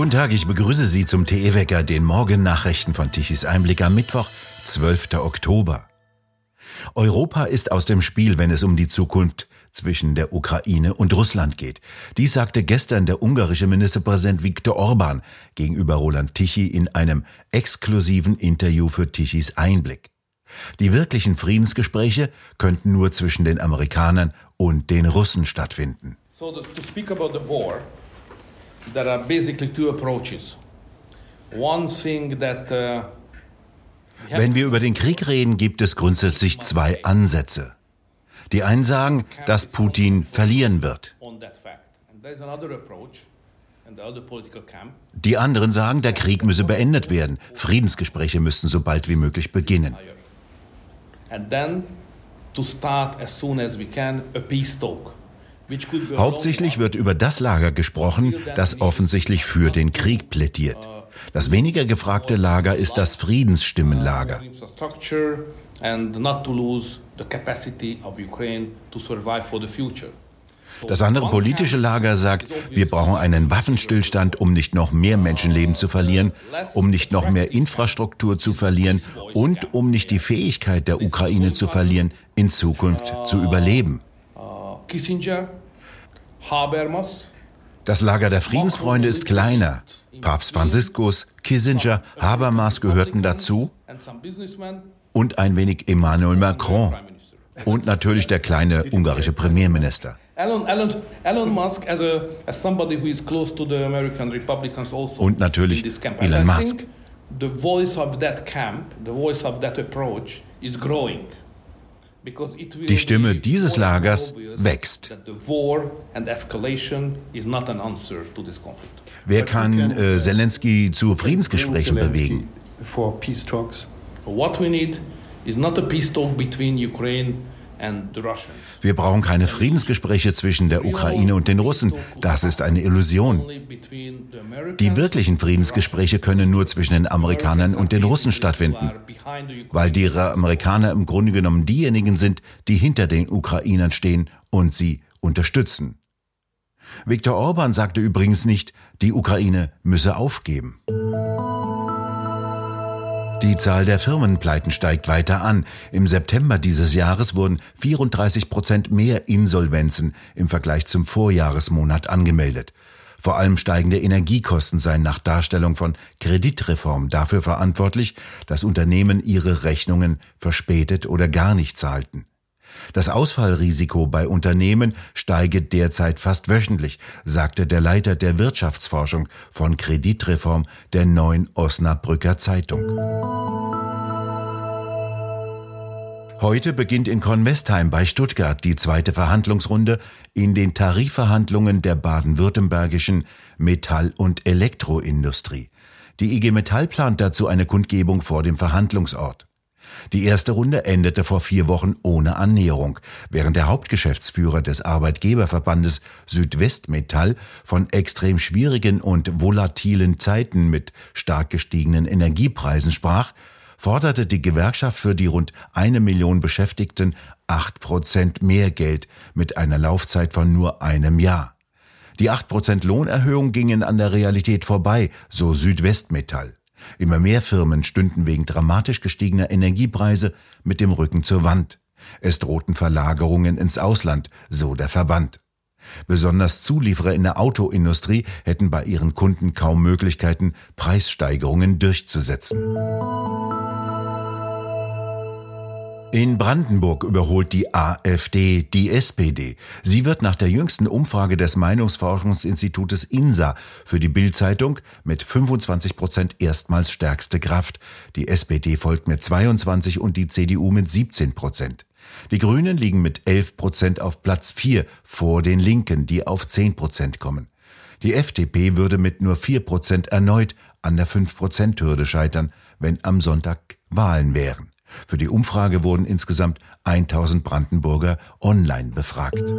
Guten Tag, ich begrüße Sie zum TE-Wecker, den Morgennachrichten von Tichys Einblick am Mittwoch, 12. Oktober. Europa ist aus dem Spiel, wenn es um die Zukunft zwischen der Ukraine und Russland geht. Dies sagte gestern der ungarische Ministerpräsident Viktor Orban gegenüber Roland Tichy in einem exklusiven Interview für Tichys Einblick. Die wirklichen Friedensgespräche könnten nur zwischen den Amerikanern und den Russen stattfinden. So to speak about the war, there are basically two approaches. One thing that uh, wenn wir über den Krieg reden, gibt es grundsätzlich zwei Ansätze. Die einen sagen, dass Putin verlieren wird. Die anderen sagen, der Krieg müsse beendet werden. Friedensgespräche müssten so bald wie möglich beginnen. Hauptsächlich wird über das Lager gesprochen, das offensichtlich für den Krieg plädiert. Das weniger gefragte Lager ist das Friedensstimmenlager. Das andere politische Lager sagt, wir brauchen einen Waffenstillstand, um nicht noch mehr Menschenleben zu verlieren, um nicht noch mehr Infrastruktur zu verlieren und um nicht die Fähigkeit der Ukraine zu verlieren, in Zukunft zu überleben. Das Lager der Friedensfreunde ist kleiner. Papst Franziskus, Kissinger, Habermas gehörten dazu und ein wenig Emmanuel Macron und natürlich der kleine ungarische Premierminister. Also und natürlich Elon Musk. The voice of that camp, the voice of that approach is growing. Die Stimme dieses Lagers wächst. Wer kann äh, Zelensky zu Friedensgesprächen bewegen? Wir brauchen keine Friedensgespräche zwischen der Ukraine und den Russen. Das ist eine Illusion. Die wirklichen Friedensgespräche können nur zwischen den Amerikanern und den Russen stattfinden, weil die Amerikaner im Grunde genommen diejenigen sind, die hinter den Ukrainern stehen und sie unterstützen. Viktor Orban sagte übrigens nicht, die Ukraine müsse aufgeben. Die Zahl der Firmenpleiten steigt weiter an. Im September dieses Jahres wurden 34 Prozent mehr Insolvenzen im Vergleich zum Vorjahresmonat angemeldet. Vor allem steigende Energiekosten seien nach Darstellung von Kreditreform dafür verantwortlich, dass Unternehmen ihre Rechnungen verspätet oder gar nicht zahlten. Das Ausfallrisiko bei Unternehmen steige derzeit fast wöchentlich, sagte der Leiter der Wirtschaftsforschung von Kreditreform der neuen Osnabrücker Zeitung. Heute beginnt in Kornwestheim bei Stuttgart die zweite Verhandlungsrunde in den Tarifverhandlungen der baden-württembergischen Metall- und Elektroindustrie. Die IG Metall plant dazu eine Kundgebung vor dem Verhandlungsort. Die erste Runde endete vor vier Wochen ohne Annäherung, während der Hauptgeschäftsführer des Arbeitgeberverbandes Südwestmetall von extrem schwierigen und volatilen Zeiten mit stark gestiegenen Energiepreisen sprach, forderte die Gewerkschaft für die rund eine Million Beschäftigten acht Prozent mehr Geld mit einer Laufzeit von nur einem Jahr. Die acht Prozent Lohnerhöhung gingen an der Realität vorbei, so Südwestmetall. Immer mehr Firmen stünden wegen dramatisch gestiegener Energiepreise mit dem Rücken zur Wand. Es drohten Verlagerungen ins Ausland, so der Verband. Besonders Zulieferer in der Autoindustrie hätten bei ihren Kunden kaum Möglichkeiten, Preissteigerungen durchzusetzen. In Brandenburg überholt die AfD die SPD. Sie wird nach der jüngsten Umfrage des Meinungsforschungsinstitutes INSA für die Bildzeitung mit 25 Prozent erstmals stärkste Kraft. Die SPD folgt mit 22 und die CDU mit 17 Prozent. Die Grünen liegen mit 11 Prozent auf Platz 4 vor den Linken, die auf 10 Prozent kommen. Die FDP würde mit nur 4 Prozent erneut an der 5 Prozent Hürde scheitern, wenn am Sonntag Wahlen wären. Für die Umfrage wurden insgesamt 1000 Brandenburger online befragt.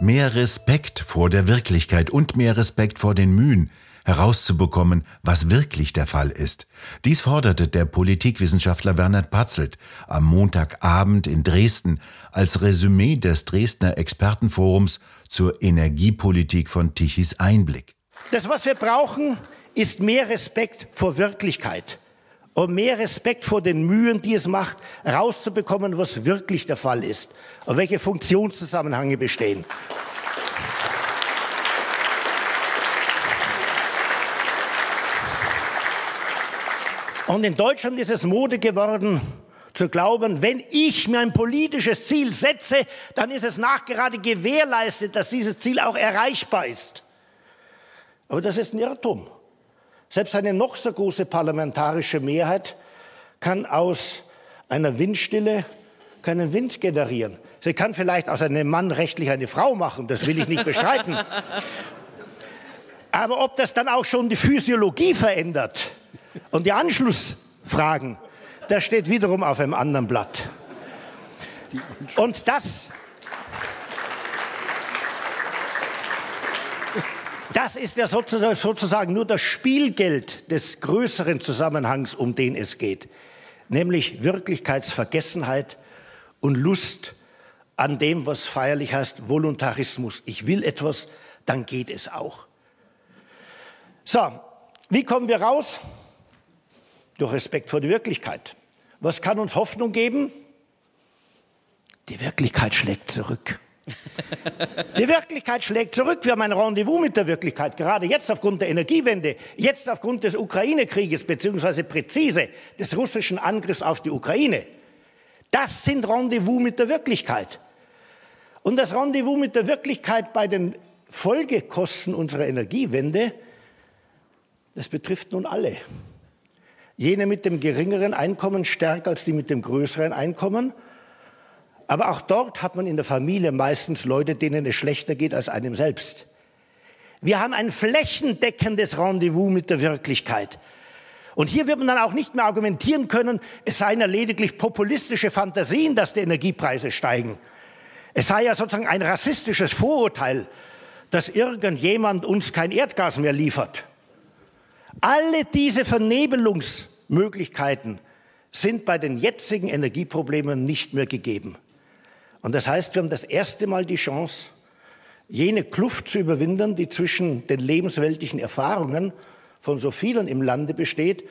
Mehr Respekt vor der Wirklichkeit und mehr Respekt vor den Mühen herauszubekommen, was wirklich der Fall ist. Dies forderte der Politikwissenschaftler Werner Patzelt am Montagabend in Dresden als Resümee des Dresdner Expertenforums zur Energiepolitik von Tichys Einblick. Das, was wir brauchen, ist mehr Respekt vor Wirklichkeit und mehr Respekt vor den Mühen, die es macht, rauszubekommen, was wirklich der Fall ist und welche Funktionszusammenhänge bestehen. Und in Deutschland ist es Mode geworden, zu glauben, wenn ich mir ein politisches Ziel setze, dann ist es nachgerade gewährleistet, dass dieses Ziel auch erreichbar ist. Aber das ist ein Irrtum. Selbst eine noch so große parlamentarische Mehrheit kann aus einer Windstille keinen Wind generieren. Sie kann vielleicht aus einem Mann rechtlich eine Frau machen, das will ich nicht bestreiten. Aber ob das dann auch schon die Physiologie verändert und die Anschlussfragen, das steht wiederum auf einem anderen Blatt. Und das, das ist ja sozusagen nur das Spielgeld des größeren Zusammenhangs, um den es geht, nämlich Wirklichkeitsvergessenheit und Lust an dem, was feierlich heißt, Voluntarismus. Ich will etwas, dann geht es auch. So, wie kommen wir raus? Durch Respekt vor der Wirklichkeit. Was kann uns Hoffnung geben? Die Wirklichkeit schlägt zurück. Die Wirklichkeit schlägt zurück. Wir haben ein Rendezvous mit der Wirklichkeit, gerade jetzt aufgrund der Energiewende, jetzt aufgrund des Ukraine-Krieges, beziehungsweise präzise des russischen Angriffs auf die Ukraine. Das sind Rendezvous mit der Wirklichkeit. Und das Rendezvous mit der Wirklichkeit bei den Folgekosten unserer Energiewende, das betrifft nun alle. Jene mit dem geringeren Einkommen stärker als die mit dem größeren Einkommen. Aber auch dort hat man in der Familie meistens Leute, denen es schlechter geht als einem selbst. Wir haben ein flächendeckendes Rendezvous mit der Wirklichkeit. Und hier wird man dann auch nicht mehr argumentieren können, es seien ja lediglich populistische Fantasien, dass die Energiepreise steigen. Es sei ja sozusagen ein rassistisches Vorurteil, dass irgendjemand uns kein Erdgas mehr liefert. Alle diese Vernebelungsmöglichkeiten sind bei den jetzigen Energieproblemen nicht mehr gegeben. Und das heißt, wir haben das erste Mal die Chance, jene Kluft zu überwinden, die zwischen den lebensweltlichen Erfahrungen von so vielen im Lande besteht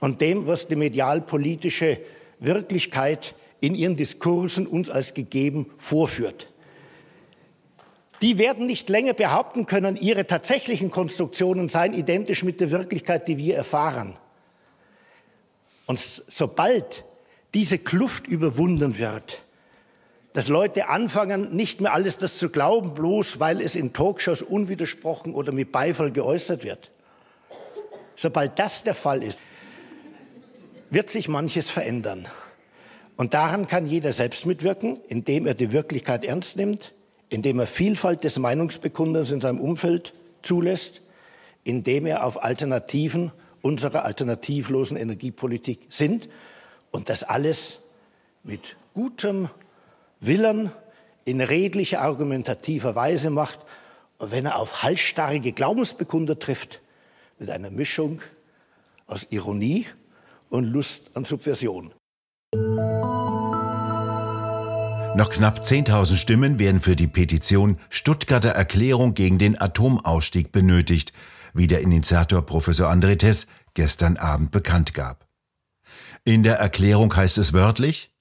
und dem, was die medialpolitische Wirklichkeit in ihren Diskursen uns als gegeben vorführt die werden nicht länger behaupten können, ihre tatsächlichen Konstruktionen seien identisch mit der Wirklichkeit, die wir erfahren. Und sobald diese Kluft überwunden wird, dass Leute anfangen, nicht mehr alles das zu glauben, bloß weil es in Talkshows unwidersprochen oder mit Beifall geäußert wird. Sobald das der Fall ist, wird sich manches verändern. Und daran kann jeder selbst mitwirken, indem er die Wirklichkeit ernst nimmt, indem er Vielfalt des Meinungsbekundens in seinem Umfeld zulässt, indem er auf Alternativen unserer alternativlosen Energiepolitik sind und das alles mit gutem Willen in redlicher argumentativer Weise macht und wenn er auf halsstarrige Glaubensbekunder trifft, mit einer Mischung aus Ironie und Lust an Subversion. Noch knapp 10.000 Stimmen werden für die Petition Stuttgarter Erklärung gegen den Atomausstieg benötigt, wie der Initiator Professor André Tess gestern Abend bekannt gab. In der Erklärung heißt es wörtlich,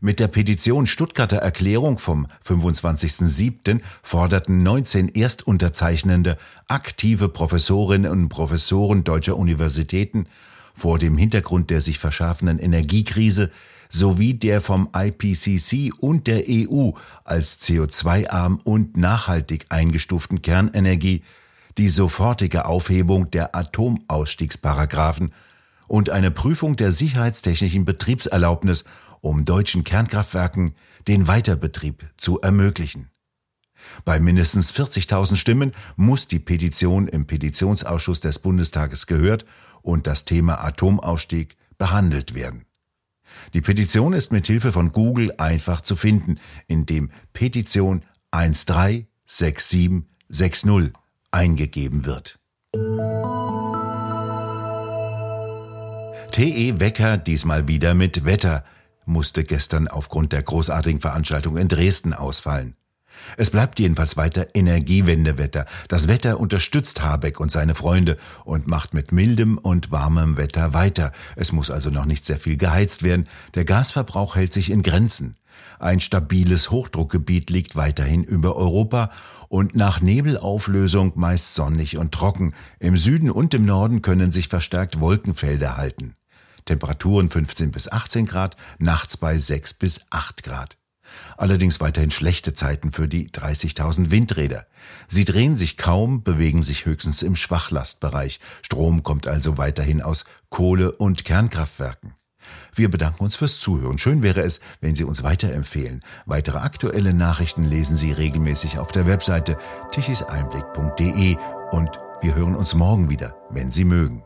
mit der Petition Stuttgarter Erklärung vom 25.07. forderten 19 Erstunterzeichnende aktive Professorinnen und Professoren deutscher Universitäten vor dem Hintergrund der sich verschärfenden Energiekrise sowie der vom IPCC und der EU als CO2-arm und nachhaltig eingestuften Kernenergie die sofortige Aufhebung der Atomausstiegsparagraphen und eine Prüfung der sicherheitstechnischen Betriebserlaubnis, um deutschen Kernkraftwerken den Weiterbetrieb zu ermöglichen. Bei mindestens 40.000 Stimmen muss die Petition im Petitionsausschuss des Bundestages gehört und das Thema Atomausstieg behandelt werden. Die Petition ist mit Hilfe von Google einfach zu finden, indem Petition 136760 eingegeben wird. TE Wecker diesmal wieder mit Wetter, musste gestern aufgrund der großartigen Veranstaltung in Dresden ausfallen. Es bleibt jedenfalls weiter Energiewendewetter. Das Wetter unterstützt Habeck und seine Freunde und macht mit mildem und warmem Wetter weiter. Es muss also noch nicht sehr viel geheizt werden. Der Gasverbrauch hält sich in Grenzen. Ein stabiles Hochdruckgebiet liegt weiterhin über Europa und nach Nebelauflösung meist sonnig und trocken. Im Süden und im Norden können sich verstärkt Wolkenfelder halten. Temperaturen 15 bis 18 Grad, nachts bei 6 bis 8 Grad. Allerdings weiterhin schlechte Zeiten für die 30.000 Windräder. Sie drehen sich kaum, bewegen sich höchstens im Schwachlastbereich. Strom kommt also weiterhin aus Kohle- und Kernkraftwerken. Wir bedanken uns fürs Zuhören. Schön wäre es, wenn Sie uns weiterempfehlen. Weitere aktuelle Nachrichten lesen Sie regelmäßig auf der Webseite tichiseinblick.de und wir hören uns morgen wieder, wenn Sie mögen.